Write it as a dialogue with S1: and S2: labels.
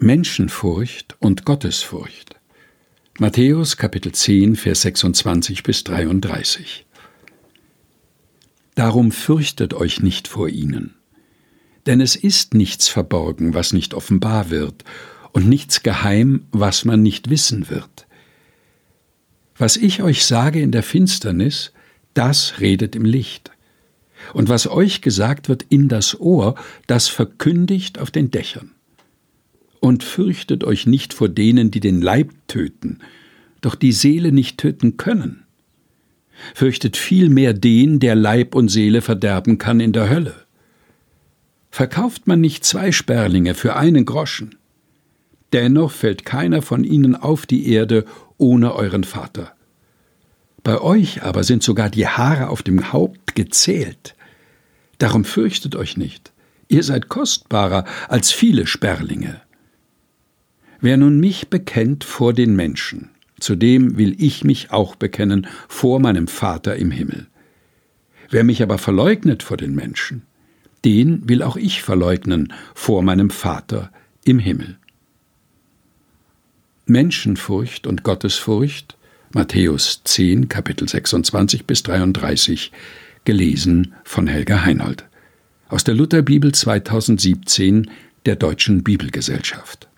S1: Menschenfurcht und Gottesfurcht. Matthäus Kapitel 10, Vers 26 bis 33. Darum fürchtet euch nicht vor ihnen. Denn es ist nichts verborgen, was nicht offenbar wird, und nichts geheim, was man nicht wissen wird. Was ich euch sage in der Finsternis, das redet im Licht. Und was euch gesagt wird in das Ohr, das verkündigt auf den Dächern und fürchtet euch nicht vor denen, die den Leib töten, doch die Seele nicht töten können. Fürchtet vielmehr den, der Leib und Seele verderben kann in der Hölle. Verkauft man nicht zwei Sperlinge für einen Groschen, dennoch fällt keiner von ihnen auf die Erde ohne euren Vater. Bei euch aber sind sogar die Haare auf dem Haupt gezählt. Darum fürchtet euch nicht, ihr seid kostbarer als viele Sperlinge. Wer nun mich bekennt vor den Menschen, zu dem will ich mich auch bekennen vor meinem Vater im Himmel. Wer mich aber verleugnet vor den Menschen, den will auch ich verleugnen vor meinem Vater im Himmel. Menschenfurcht und Gottesfurcht, Matthäus 10, Kapitel 26 bis 33, gelesen von Helga Heinold. Aus der Lutherbibel 2017 der Deutschen Bibelgesellschaft.